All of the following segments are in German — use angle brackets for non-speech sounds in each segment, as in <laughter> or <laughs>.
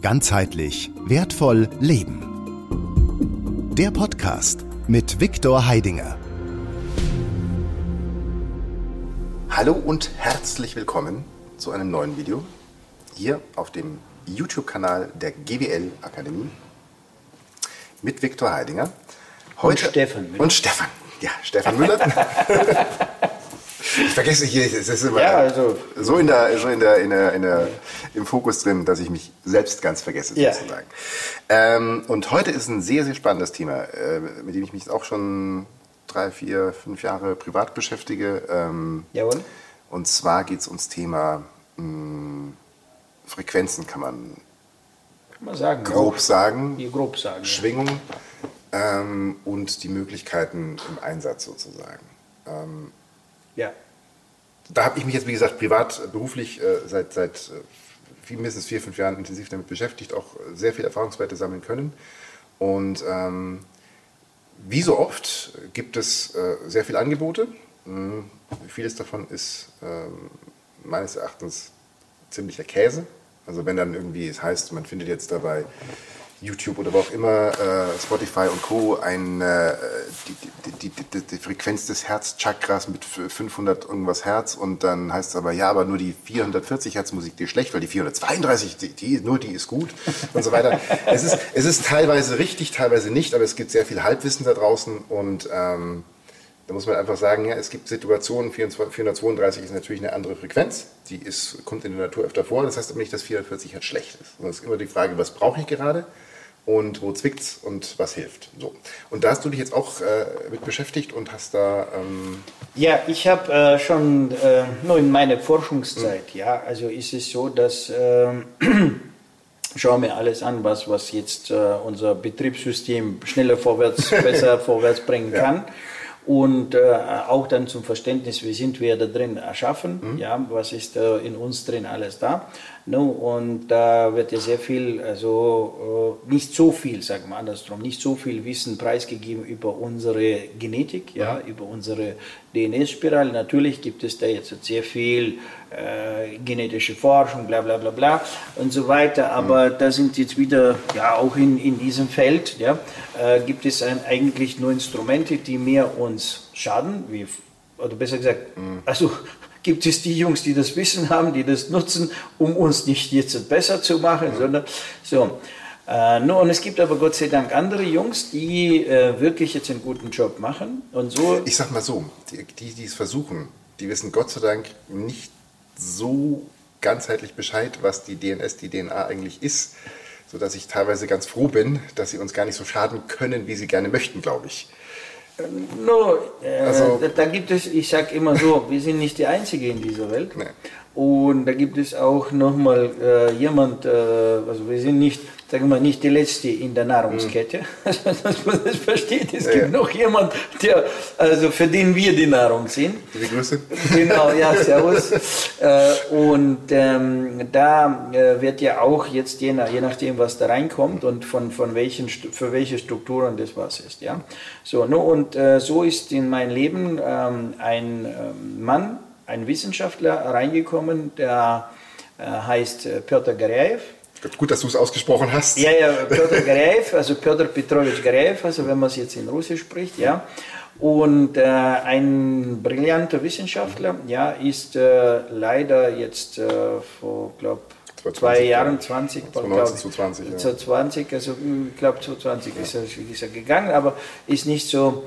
Ganzheitlich wertvoll leben. Der Podcast mit Viktor Heidinger. Hallo und herzlich willkommen zu einem neuen Video hier auf dem YouTube-Kanal der GWL Akademie mit Viktor Heidinger. Heute und Stefan Müller. Und Stefan, ja, Stefan Müller. <laughs> Ich vergesse hier, es ist immer ja, also, so, in der, so in der, in der, in der, im Fokus drin, dass ich mich selbst ganz vergesse, ja. sozusagen. Ähm, und heute ist ein sehr, sehr spannendes Thema, äh, mit dem ich mich auch schon drei, vier, fünf Jahre privat beschäftige. Ähm, Jawohl. Und zwar geht es ums Thema mh, hm, Frequenzen, kann man, kann man sagen, grob ja. sagen. Grob sagen. Schwingung ähm, und die Möglichkeiten im Einsatz sozusagen. Ähm, ja. Da habe ich mich jetzt, wie gesagt, privat, äh, beruflich äh, seit, seit äh, mindestens vier, fünf Jahren intensiv damit beschäftigt, auch sehr viel Erfahrungswerte sammeln können. Und ähm, wie so oft gibt es äh, sehr viele Angebote. Mhm. Vieles davon ist ähm, meines Erachtens ziemlicher Käse. Also wenn dann irgendwie es heißt, man findet jetzt dabei YouTube oder wo auch immer, äh, Spotify und Co. Ein, äh, die, die, die, die, Frequenz des Herzchakras mit 500 irgendwas Hertz und dann heißt es aber, ja, aber nur die 440 Hertz Musik, die ist schlecht, weil die 432, die, die, nur die ist gut und so weiter. <laughs> es, ist, es ist teilweise richtig, teilweise nicht, aber es gibt sehr viel Halbwissen da draußen und ähm, da muss man einfach sagen, ja, es gibt Situationen, 432 ist natürlich eine andere Frequenz, die ist, kommt in der Natur öfter vor, das heißt aber nicht, dass 440 Hertz schlecht ist. Es ist immer die Frage, was brauche ich gerade? Und wo zwickt's und was hilft. So. Und da hast du dich jetzt auch äh, mit beschäftigt und hast da. Ähm ja, ich habe äh, schon äh, nur in meiner Forschungszeit, mhm. ja, also ist es so, dass ähm, <clears throat> schauen wir alles an, was, was jetzt äh, unser Betriebssystem schneller vorwärts, <laughs> besser vorwärts bringen kann. Ja und äh, auch dann zum Verständnis, wie sind wir da drin erschaffen, mhm. ja, was ist in uns drin alles da. No, und da wird ja sehr viel, also äh, nicht so viel, sagen wir andersrum, nicht so viel Wissen preisgegeben über unsere Genetik, ja, über unsere DNS-Spirale. Natürlich gibt es da jetzt sehr viel äh, genetische Forschung, bla bla bla bla und so weiter, aber mhm. da sind jetzt wieder, ja, auch in, in diesem Feld, ja, äh, gibt es ein, eigentlich nur Instrumente, die mehr uns schaden, wie, oder besser gesagt, mhm. also gibt es die Jungs, die das Wissen haben, die das nutzen, um uns nicht jetzt besser zu machen, mhm. sondern so. Äh, no, und es gibt aber Gott sei Dank andere Jungs, die äh, wirklich jetzt einen guten Job machen. Und so ich sag mal so, die, die, die es versuchen, die wissen Gott sei Dank nicht so ganzheitlich Bescheid, was die DNS, die DNA eigentlich ist, sodass ich teilweise ganz froh bin, dass sie uns gar nicht so schaden können, wie sie gerne möchten, glaube ich. No, äh, also, da, gibt es, ich sage immer so, wir sind nicht die Einzige in dieser Welt. Nee. Und da gibt es auch nochmal äh, jemand, äh, also wir sind nicht sagen wir mal, nicht die letzte in der Nahrungskette, <laughs> also, dass man das versteht. Es ja, gibt ja. noch jemand, der, also für den wir die Nahrung sind. Die Grüße. Genau, ja, servus. Äh, und ähm, da äh, wird ja auch jetzt, je, nach, je nachdem, was da reinkommt und von, von welchen, für welche Strukturen das was ist. Ja? So, no, und äh, so ist in mein Leben ähm, ein ähm, Mann, ein Wissenschaftler reingekommen, der heißt Piotr Gareev Gut, dass du es ausgesprochen hast. Ja, ja, Piotr Gareev, also Piotr Petrovich Gareev, also wenn man es jetzt in Russisch spricht, ja. Und äh, ein brillanter Wissenschaftler, ja, ist äh, leider jetzt äh, vor, glaube zwei Jahren, 20, 2019 zu 20, ja. zu 20, also ich glaube zu 20 ja. ist, er, ist er gegangen, aber ist nicht so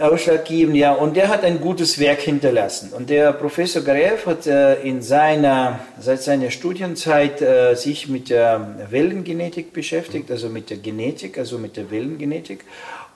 ausschlaggebend, ja. Und der hat ein gutes Werk hinterlassen. Und der Professor Garev hat äh, in seiner, seit seiner Studienzeit äh, sich mit der Wellengenetik beschäftigt, also mit der Genetik, also mit der Wellengenetik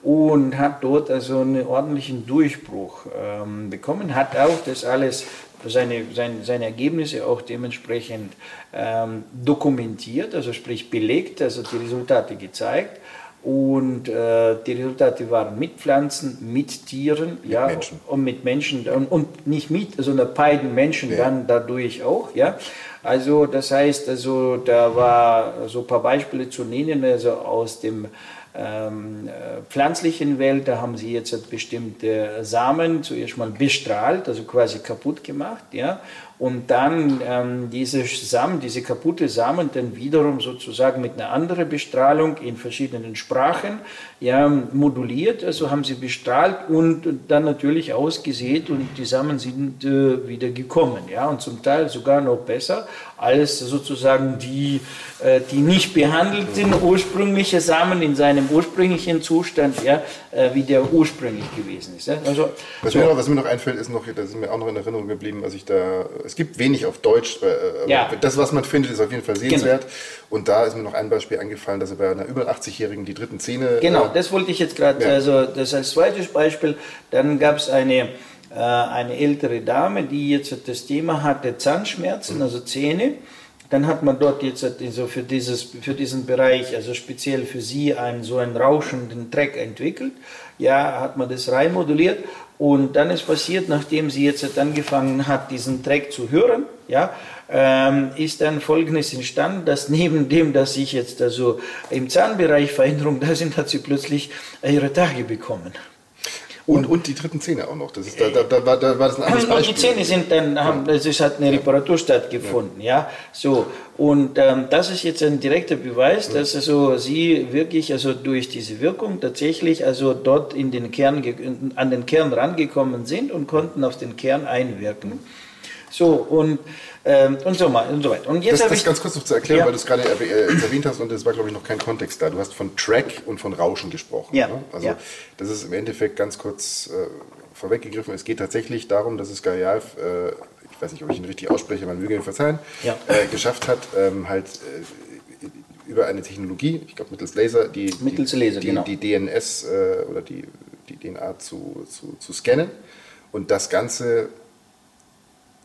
und hat dort also einen ordentlichen Durchbruch ähm, bekommen, hat auch das alles, seine, seine, seine Ergebnisse auch dementsprechend ähm, dokumentiert, also sprich belegt, also die Resultate gezeigt und äh, die Resultate waren mit Pflanzen, mit Tieren, mit ja, Menschen. und mit Menschen und, und nicht mit, sondern beiden Menschen ja. dann dadurch auch, ja. Also das heißt, also da war so ein paar Beispiele zu nennen, also aus dem ähm, äh, pflanzlichen Welt, da haben sie jetzt bestimmte Samen zuerst mal bestrahlt, also quasi kaputt gemacht, ja, und dann ähm, diese Samen, diese kaputte Samen dann wiederum sozusagen mit einer anderen Bestrahlung in verschiedenen Sprachen ja, moduliert, also haben sie bestrahlt und dann natürlich ausgesät und die Samen sind äh, wieder gekommen, ja, und zum Teil sogar noch besser als sozusagen die, äh, die nicht behandelten ursprüngliche Samen in seinem ursprünglichen Zustand, ja, äh, wie der ursprünglich gewesen ist. Ja. Also, was, so. mir noch, was, mir noch, einfällt, ist noch, da sind mir auch noch in Erinnerung geblieben, als ich da, es gibt wenig auf Deutsch, äh, ja. das, was man findet, ist auf jeden Fall genau. sehenswert. Genau. Und da ist mir noch ein Beispiel eingefallen, dass er bei einer über 80-Jährigen die dritten Zähne. Genau, das wollte ich jetzt gerade, ja. also das als zweites Beispiel. Dann gab es eine äh, eine ältere Dame, die jetzt das Thema hatte, Zahnschmerzen, also Zähne. Dann hat man dort jetzt also für, dieses, für diesen Bereich, also speziell für sie, einen so einen rauschenden Track entwickelt. Ja, hat man das reinmoduliert. Und dann ist passiert, nachdem sie jetzt angefangen hat, diesen Track zu hören, ja, ähm, ist dann Folgendes entstanden, dass neben dem, dass sich jetzt also im Zahnbereich Veränderungen da sind, hat sie plötzlich ihre Tage bekommen. Und, und die dritten Zähne auch noch. Das ist, da, da, da, war, da war das ein anderes Beispiel. Und die Zähne sind dann, haben, es ist halt eine Reparatur stattgefunden, ja. ja. So. Und ähm, das ist jetzt ein direkter Beweis, dass also sie wirklich also durch diese Wirkung tatsächlich also dort in den Kern, an den Kern rangekommen sind und konnten auf den Kern einwirken. So, und ähm, und, so mal, und so weiter. Und jetzt das, das ganz kurz noch zu erklären, ja. weil du es gerade äh, erwähnt hast und das war, glaube ich, noch kein Kontext da. Du hast von Track und von Rauschen gesprochen. Ja. Ne? Also ja. das ist im Endeffekt ganz kurz äh, vorweggegriffen. Es geht tatsächlich darum, dass es Garial, äh, ich weiß nicht, ob ich ihn richtig ausspreche, man möge ihn verzeihen, ja. äh, geschafft hat, ähm, halt äh, über eine Technologie, ich glaube mittels Laser, die, mittels Laser, die, genau. die, die DNS äh, oder die, die DNA zu, zu, zu scannen und das Ganze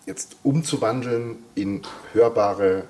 jetzt umzuwandeln in hörbare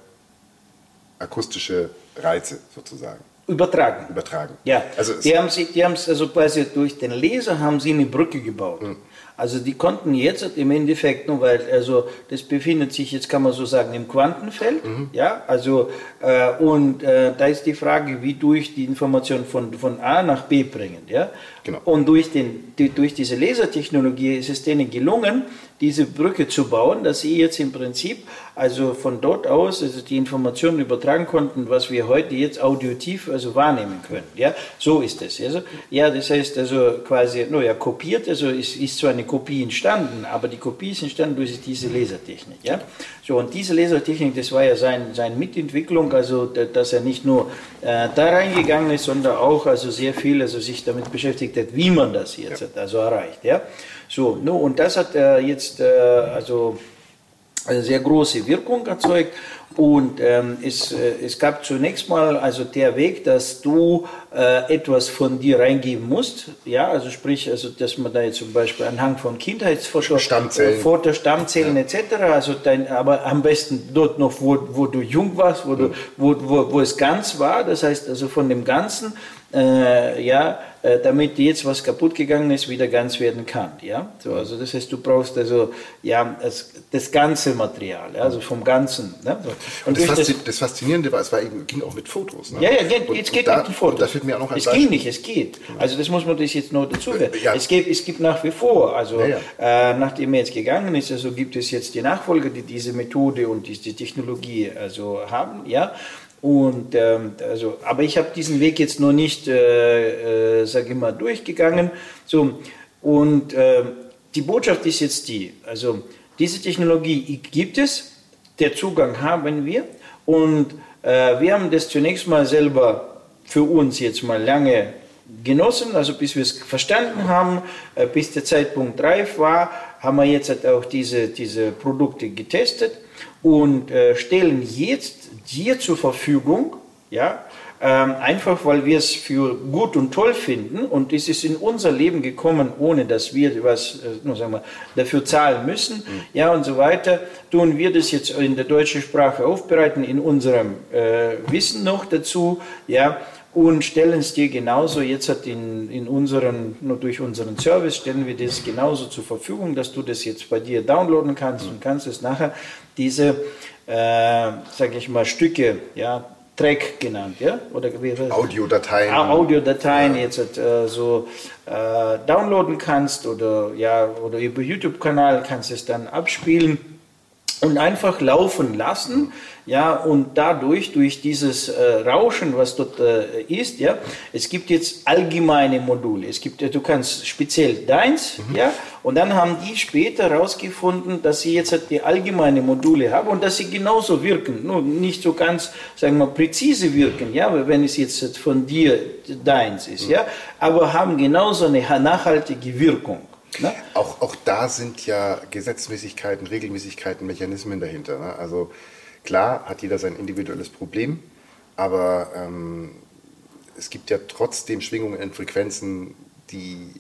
akustische Reize sozusagen. Übertragen. Übertragen. Ja, also die haben sie, die haben es also quasi durch den Laser haben sie eine Brücke gebaut. Mhm. Also die konnten jetzt im Endeffekt, nur weil, also das befindet sich jetzt, kann man so sagen, im Quantenfeld, mhm. ja, also äh, und äh, da ist die Frage, wie durch die Information von, von A nach B bringen, ja. Genau. Und durch, den, die, durch diese Lasertechnologie ist es denen gelungen, diese Brücke zu bauen, dass sie jetzt im Prinzip also von dort aus also die Informationen übertragen konnten, was wir heute jetzt audiotiv also wahrnehmen können. Ja, so ist es. Also, ja, das heißt also quasi, no, ja, kopiert, also ist, ist zwar eine Kopie entstanden, aber die Kopie ist entstanden durch diese Lasertechnik. Ja, so und diese Lasertechnik, das war ja sein, seine Mitentwicklung, also dass er nicht nur äh, da reingegangen ist, sondern auch also sehr viel also sich damit beschäftigt hat, wie man das jetzt ja. hat, also erreicht. Ja. So, no, und das hat äh, jetzt äh, also sehr große Wirkung erzeugt. Und ähm, es, äh, es gab zunächst mal also der Weg, dass du äh, etwas von dir reingeben musst. Ja, also sprich, also dass man da jetzt zum Beispiel anhand von Kindheitsfoto, Stammzellen, Foto, Stammzellen ja. etc. Also dein, aber am besten dort noch, wo, wo du jung warst, wo, du, wo, wo, wo es ganz war. Das heißt also von dem Ganzen äh, ja, äh, damit jetzt was kaputt gegangen ist, wieder ganz werden kann. Ja? So, also das heißt, du brauchst also ja, das, das ganze Material, ja, also vom Ganzen. Ne? So. Und, und das, Faszi das, das, Faszinierende war, es war eben, ging auch mit Fotos. Ne? Ja, ja, jetzt geht da, mit Fotos. Da fällt mir auch noch ein es geht nicht, es geht. Also das muss man das jetzt noch dazu werden. Ja. Es, gibt, es gibt nach wie vor, also ja, ja. Äh, nachdem er jetzt gegangen ist, also gibt es jetzt die Nachfolger, die diese Methode und diese Technologie also haben, ja. Und ähm, also, aber ich habe diesen Weg jetzt noch nicht, äh, äh, sage ich mal, durchgegangen. So und äh, die Botschaft ist jetzt die: Also diese Technologie gibt es, der Zugang haben wir. Und äh, wir haben das zunächst mal selber für uns jetzt mal lange genossen, also bis wir es verstanden haben, äh, bis der Zeitpunkt reif war, haben wir jetzt halt auch diese, diese Produkte getestet und äh, stellen jetzt dir zur Verfügung, ja, ähm, einfach weil wir es für gut und toll finden und es ist in unser Leben gekommen, ohne dass wir was äh, nur sagen wir, dafür zahlen müssen, mhm. ja und so weiter, tun wir das jetzt in der deutschen Sprache aufbereiten, in unserem äh, Wissen noch dazu, ja, und stellen es dir genauso jetzt hat in, in unseren, nur durch unseren Service stellen wir das genauso zur Verfügung, dass du das jetzt bei dir downloaden kannst und kannst es nachher diese, äh, sage ich mal, Stücke, ja, Track genannt, ja? Oder Audiodateien. Ah, Audiodateien ja. jetzt äh, so äh, downloaden kannst oder ja oder über YouTube-Kanal kannst es dann abspielen und einfach laufen lassen, ja, und dadurch, durch dieses äh, Rauschen, was dort äh, ist, ja, es gibt jetzt allgemeine Module. Es gibt, du kannst speziell deins, mhm. ja, und dann haben die später herausgefunden, dass sie jetzt die allgemeine Module haben und dass sie genauso wirken, nur nicht so ganz, sagen wir, präzise wirken, ja, wenn es jetzt von dir deins ist, mhm. ja, aber haben genauso eine nachhaltige Wirkung. Ne? Auch, auch da sind ja Gesetzmäßigkeiten, Regelmäßigkeiten, Mechanismen dahinter. Ne? Also klar hat jeder sein individuelles Problem, aber ähm, es gibt ja trotzdem Schwingungen in Frequenzen, die,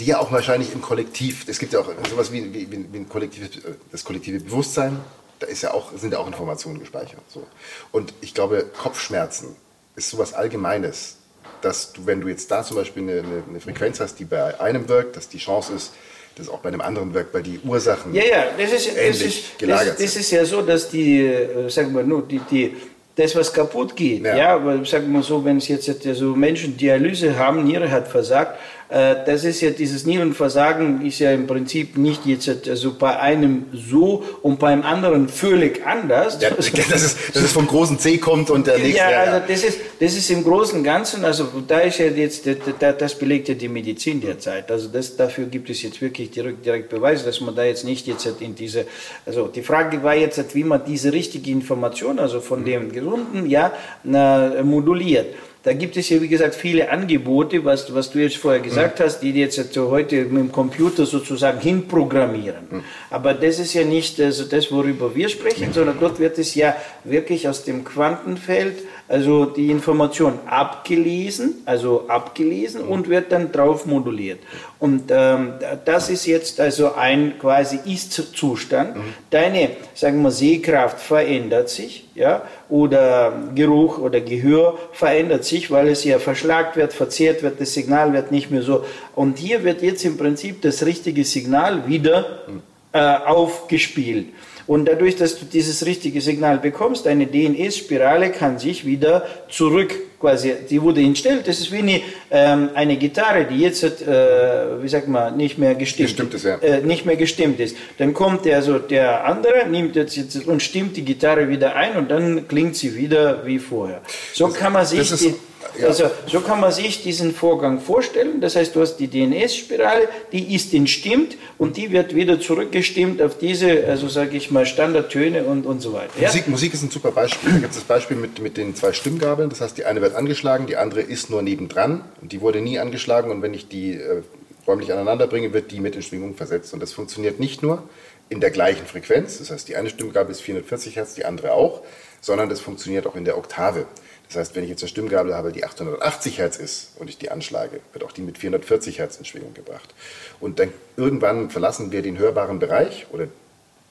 die ja auch wahrscheinlich im Kollektiv, es gibt ja auch sowas wie, wie, wie ein kollektives, äh, das kollektive Bewusstsein, da ist ja auch, sind ja auch Informationen gespeichert. So. Und ich glaube, Kopfschmerzen ist sowas Allgemeines dass du, wenn du jetzt da zum Beispiel eine, eine, Frequenz hast, die bei einem wirkt, dass die Chance ist, dass auch bei einem anderen wirkt, weil die Ursachen ja, ja, das ist, ähnlich das ist, gelagert das, das ist ja so, dass die, äh, sagen wir nur, die, die, das, was kaputt geht, ja, ja aber sagen wir so, wenn es jetzt so Menschen Dialyse haben, Niere hat versagt, das ist ja dieses Nierenversagen ist ja im Prinzip nicht jetzt also bei einem so und beim anderen völlig anders. Ja, das, ist, das ist vom großen C kommt und der nächste. Ja, also das ist, das ist im Großen und Ganzen, also da ist ja jetzt, das belegt ja die Medizin derzeit. Also das, dafür gibt es jetzt wirklich direkt, direkt Beweise, dass man da jetzt nicht jetzt in diese, also die Frage war jetzt, wie man diese richtige Information, also von dem Gesunden, ja, moduliert. Da gibt es ja, wie gesagt, viele Angebote, was, was du jetzt vorher gesagt mhm. hast, die jetzt heute mit dem Computer sozusagen hinprogrammieren. Mhm. Aber das ist ja nicht also das, worüber wir sprechen, mhm. sondern dort wird es ja wirklich aus dem Quantenfeld also die Information abgelesen, also abgelesen und wird dann drauf moduliert. Und ähm, das ist jetzt also ein quasi Ist-Zustand. Mhm. Deine, sagen wir, Sehkraft verändert sich, ja, oder Geruch oder Gehör verändert sich, weil es ja verschlagt wird, verzehrt wird, das Signal wird nicht mehr so. Und hier wird jetzt im Prinzip das richtige Signal wieder mhm. äh, aufgespielt. Und dadurch, dass du dieses richtige Signal bekommst, eine DNS-Spirale kann sich wieder zurück quasi, die wurde entstellt. Das ist wie eine, ähm, eine Gitarre, die jetzt, äh, wie sagt man, nicht mehr gestimmt, gestimmt ist. Ja. Äh, nicht mehr gestimmt ist. Dann kommt der, also der andere, nimmt jetzt, jetzt und stimmt die Gitarre wieder ein und dann klingt sie wieder wie vorher. So das, kann man sich die, ja. Also so kann man sich diesen Vorgang vorstellen. Das heißt, du hast die DNS-Spirale, die ist entstimmt und die wird wieder zurückgestimmt auf diese, also sage ich mal, Standardtöne und, und so weiter. Ja? Musik, Musik ist ein super Beispiel. Da gibt es das Beispiel mit, mit den zwei Stimmgabeln. Das heißt, die eine wird angeschlagen, die andere ist nur nebendran. Und die wurde nie angeschlagen und wenn ich die äh, räumlich aneinander bringe, wird die mit in Schwingung versetzt. Und das funktioniert nicht nur in der gleichen Frequenz, das heißt, die eine Stimmgabel ist 440 Hertz, die andere auch, sondern das funktioniert auch in der Oktave. Das heißt, wenn ich jetzt eine Stimmgabel habe, die 880 Hertz ist und ich die anschlage, wird auch die mit 440 Hertz in Schwingung gebracht. Und dann irgendwann verlassen wir den hörbaren Bereich oder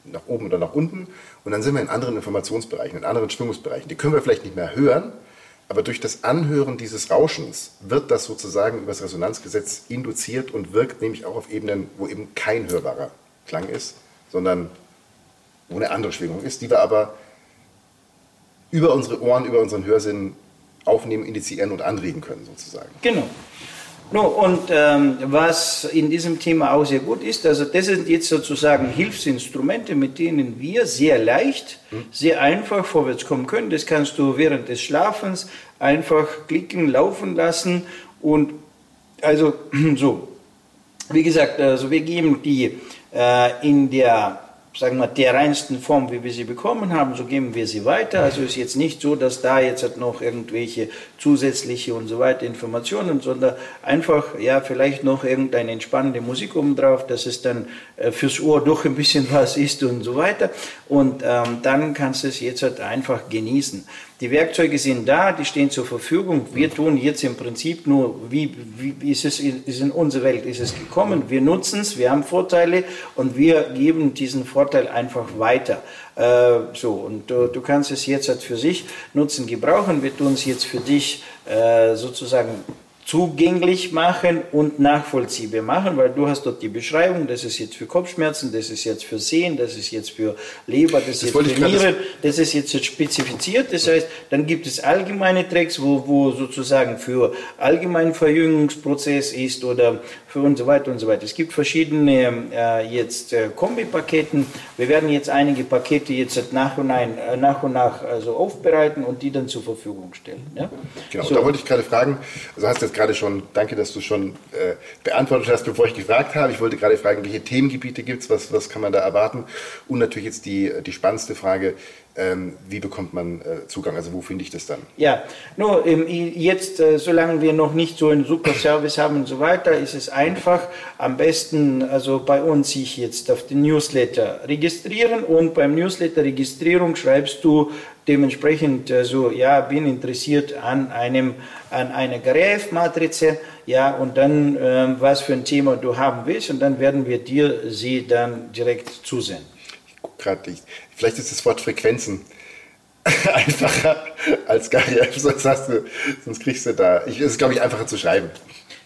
nach oben oder nach unten und dann sind wir in anderen Informationsbereichen, in anderen Schwingungsbereichen. Die können wir vielleicht nicht mehr hören, aber durch das Anhören dieses Rauschens wird das sozusagen über das Resonanzgesetz induziert und wirkt nämlich auch auf Ebenen, wo eben kein hörbarer Klang ist, sondern wo eine andere Schwingung ist, die wir aber über unsere Ohren, über unseren Hörsinn aufnehmen, initiieren und anregen können sozusagen. Genau. No, und ähm, was in diesem Thema auch sehr gut ist, also das sind jetzt sozusagen Hilfsinstrumente, mit denen wir sehr leicht, hm. sehr einfach vorwärts kommen können. Das kannst du während des Schlafens einfach klicken, laufen lassen und also <clears throat> so. Wie gesagt, also wir geben die äh, in der sagen wir, der reinsten Form, wie wir sie bekommen haben, so geben wir sie weiter. Also ist jetzt nicht so, dass da jetzt noch irgendwelche zusätzliche und so weiter Informationen, sondern einfach, ja, vielleicht noch irgendeine entspannende Musik obendrauf, dass es dann äh, fürs Ohr doch ein bisschen was ist und so weiter. Und ähm, dann kannst du es jetzt halt einfach genießen. Die Werkzeuge sind da, die stehen zur Verfügung. Wir tun jetzt im Prinzip nur, wie, wie ist es ist in unsere Welt ist es gekommen. Wir nutzen es, wir haben Vorteile und wir geben diesen Vorteil einfach weiter. Äh, so und du, du, kannst es jetzt halt für sich nutzen, gebrauchen. Wir tun es jetzt für dich äh, sozusagen zugänglich machen und nachvollziehbar machen, weil du hast dort die Beschreibung, das ist jetzt für Kopfschmerzen, das ist jetzt für Sehen, das ist jetzt für Leber, das, das ist jetzt für Nieren, das ist jetzt spezifiziert. Das heißt, dann gibt es allgemeine Tracks, wo, wo sozusagen für allgemeinen Verjüngungsprozess ist oder für und so weiter und so weiter. Es gibt verschiedene äh, jetzt äh, Kombipaketen. Wir werden jetzt einige Pakete jetzt nach und, ein, äh, nach, und nach also aufbereiten und die dann zur Verfügung stellen. Ja? Genau, so. da wollte ich gerade fragen, also hast du jetzt gerade schon, danke, dass du schon äh, beantwortet hast, bevor ich gefragt habe. Ich wollte gerade fragen, welche Themengebiete gibt es, was, was kann man da erwarten? Und natürlich jetzt die, die spannendste Frage, ähm, wie bekommt man äh, Zugang? Also wo finde ich das dann? Ja, nur ähm, jetzt, äh, solange wir noch nicht so einen super Service haben und so weiter, ist es einfach, am besten also bei uns sich jetzt auf den Newsletter registrieren und beim Newsletter-Registrierung schreibst du dementsprechend äh, so, ja, bin interessiert an einem, an einer Garef-Matrize, ja, und dann, ähm, was für ein Thema du haben willst und dann werden wir dir sie dann direkt zusenden. Ich gerade, Vielleicht ist das Wort Frequenzen <laughs> einfacher als Gary sonst, hast du, sonst kriegst du da. es ist, glaube ich, einfacher zu schreiben.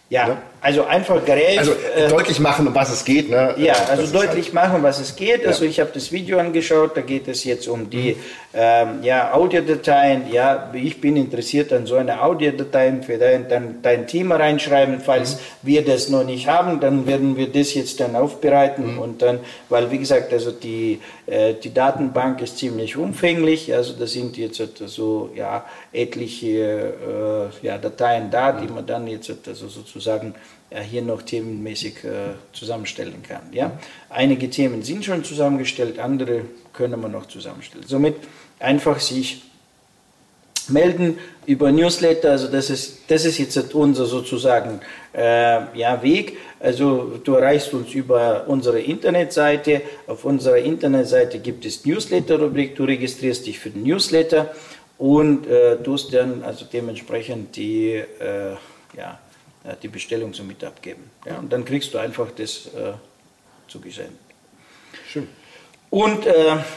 Ja, ne? Also einfach Gerät. Also äh, deutlich machen, um was es geht. Ne? Ja, also das deutlich halt. machen, was es geht. Also ja. ich habe das Video angeschaut, da geht es jetzt um die mhm. ähm, ja, Audiodateien. Ja, ich bin interessiert an so einer Audiodatei für dein, dein, dein Thema reinschreiben. Falls mhm. wir das noch nicht haben, dann werden wir das jetzt dann aufbereiten mhm. und dann, weil wie gesagt, also die, äh, die Datenbank ist ziemlich umfänglich. Also da sind jetzt so ja, etliche äh, ja, Dateien da, die mhm. man dann jetzt also sozusagen äh, hier noch themenmäßig äh, zusammenstellen kann. Ja? Einige Themen sind schon zusammengestellt, andere können wir noch zusammenstellen. Somit einfach sich melden über Newsletter, also das ist, das ist jetzt unser sozusagen äh, ja, Weg. Also du erreichst uns über unsere Internetseite. Auf unserer Internetseite gibt es Newsletter-Rubrik, du registrierst dich für den Newsletter und äh, tust dann also dementsprechend die äh, ja, die Bestellung so mit abgeben. Ja, und dann kriegst du einfach das äh, zugesendet. Schön. Und äh,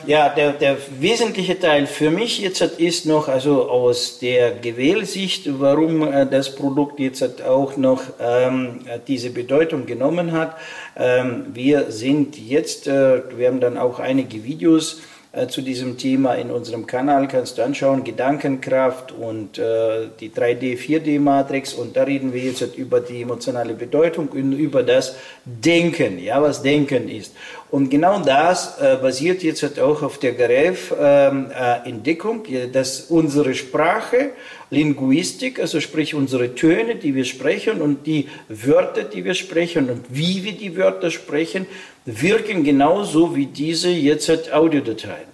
ja, der, der wesentliche Teil für mich jetzt ist noch, also aus der Gewählsicht, warum äh, das Produkt jetzt auch noch ähm, diese Bedeutung genommen hat. Ähm, wir sind jetzt, äh, wir haben dann auch einige Videos äh, zu diesem Thema in unserem Kanal. Kannst du anschauen, Gedankenkraft und äh, die 3D, 4D-Matrix und da reden wir jetzt über die emotionale Bedeutung und über das Denken, ja, was Denken ist. Und genau das äh, basiert jetzt halt auch auf der Garef-Entdeckung, ähm, äh, dass unsere Sprache, Linguistik, also sprich unsere Töne, die wir sprechen und die Wörter, die wir sprechen und wie wir die Wörter sprechen, wirken genauso wie diese jetzt halt Audiodateien.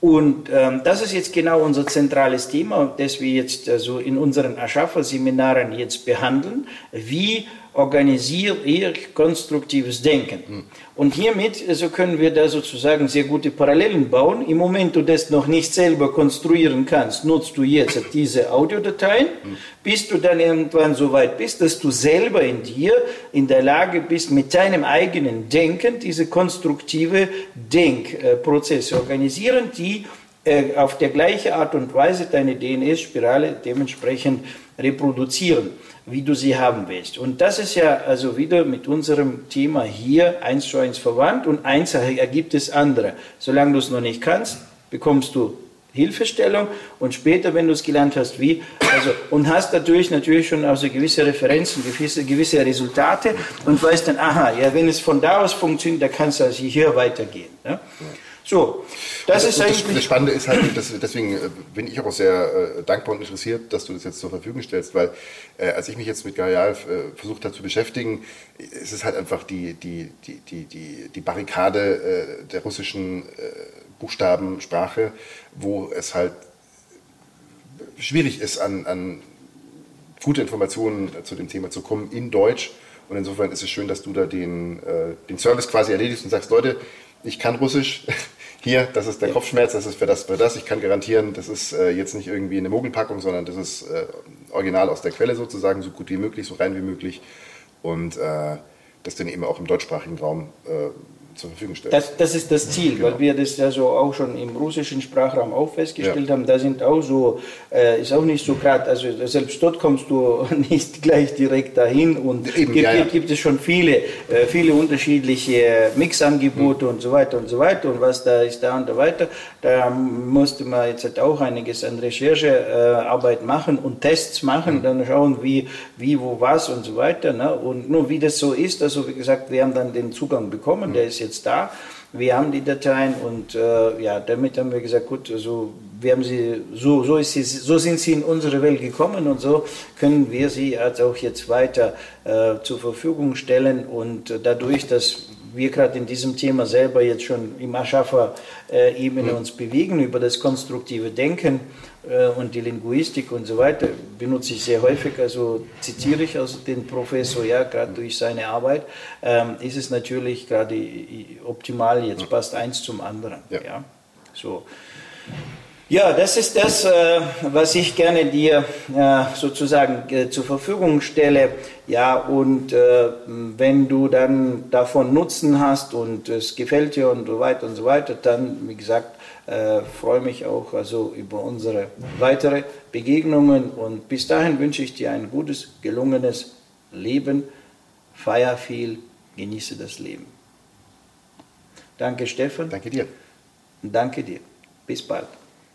Und ähm, das ist jetzt genau unser zentrales Thema, das wir jetzt also in unseren Aschafa-Seminaren jetzt behandeln. Wie organisiere ich konstruktives Denken? Mhm. Und hiermit also können wir da sozusagen sehr gute Parallelen bauen. Im Moment du das noch nicht selber konstruieren kannst, nutzt du jetzt diese Audiodateien, mhm. bis du dann irgendwann so weit bist, dass du selber in dir in der Lage bist, mit deinem eigenen Denken diese konstruktive Denkprozesse organisieren, die äh, auf der gleiche Art und Weise deine DNS-Spirale dementsprechend reproduzieren wie du sie haben willst. Und das ist ja also wieder mit unserem Thema hier eins zu eins verwandt und eins ergibt es andere. Solange du es noch nicht kannst, bekommst du Hilfestellung und später, wenn du es gelernt hast, wie, also, und hast dadurch natürlich schon also gewisse Referenzen, gewisse, gewisse Resultate und weißt dann, aha, ja, wenn es von da aus funktioniert, dann kannst du also hier weitergehen. Ja? So, das also, ist eigentlich. Das, das Spannende ist halt, dass, deswegen äh, bin ich auch sehr äh, dankbar und interessiert, dass du das jetzt zur Verfügung stellst, weil äh, als ich mich jetzt mit Garial äh, versucht habe zu beschäftigen, ist es halt einfach die, die, die, die, die, die Barrikade äh, der russischen äh, Buchstabensprache, wo es halt schwierig ist, an, an gute Informationen zu dem Thema zu kommen in Deutsch. Und insofern ist es schön, dass du da den, den Service quasi erledigst und sagst, Leute, ich kann Russisch, hier, das ist der ja. Kopfschmerz, das ist für das, für das. Ich kann garantieren, das ist äh, jetzt nicht irgendwie eine Mogelpackung, sondern das ist äh, original aus der Quelle sozusagen, so gut wie möglich, so rein wie möglich. Und äh, das dann eben auch im deutschsprachigen Raum äh, zur Verfügung stellt. Das, das ist das Ziel, genau. weil wir das ja so auch schon im russischen Sprachraum auch festgestellt ja. haben. Da sind auch so, äh, ist auch nicht so gerade, also selbst dort kommst du <laughs> nicht gleich direkt dahin und Eben, gibt, ja, ja. gibt es schon viele, äh, viele unterschiedliche Mixangebote mhm. und so weiter und so weiter und was da ist da und so weiter. Da musste man jetzt halt auch einiges an Recherchearbeit äh, machen und Tests machen, mhm. dann schauen, wie, wie, wo, was und so weiter. Ne? Und nur wie das so ist, also wie gesagt, wir haben dann den Zugang bekommen, mhm. der ist jetzt da. Wir haben die Dateien und äh, ja, damit haben wir gesagt, gut, also wir haben sie, so, so, ist sie, so sind sie in unsere Welt gekommen und so können wir sie also auch jetzt weiter äh, zur Verfügung stellen und äh, dadurch, dass wir gerade in diesem Thema selber jetzt schon im Erschaffer-Ebene uns bewegen, über das konstruktive Denken äh, und die Linguistik und so weiter, benutze ich sehr häufig, also zitiere ich also den Professor, ja, gerade durch seine Arbeit, ähm, ist es natürlich gerade optimal, jetzt passt eins zum anderen. Ja. ja. So. Ja, das ist das, äh, was ich gerne dir äh, sozusagen äh, zur Verfügung stelle. Ja, und wenn du dann davon Nutzen hast und es gefällt dir und so weiter und so weiter, dann, wie gesagt, freue mich auch also über unsere weitere Begegnungen und bis dahin wünsche ich dir ein gutes, gelungenes Leben. Feier viel, genieße das Leben. Danke, Stefan. Danke dir. Danke dir. Bis bald.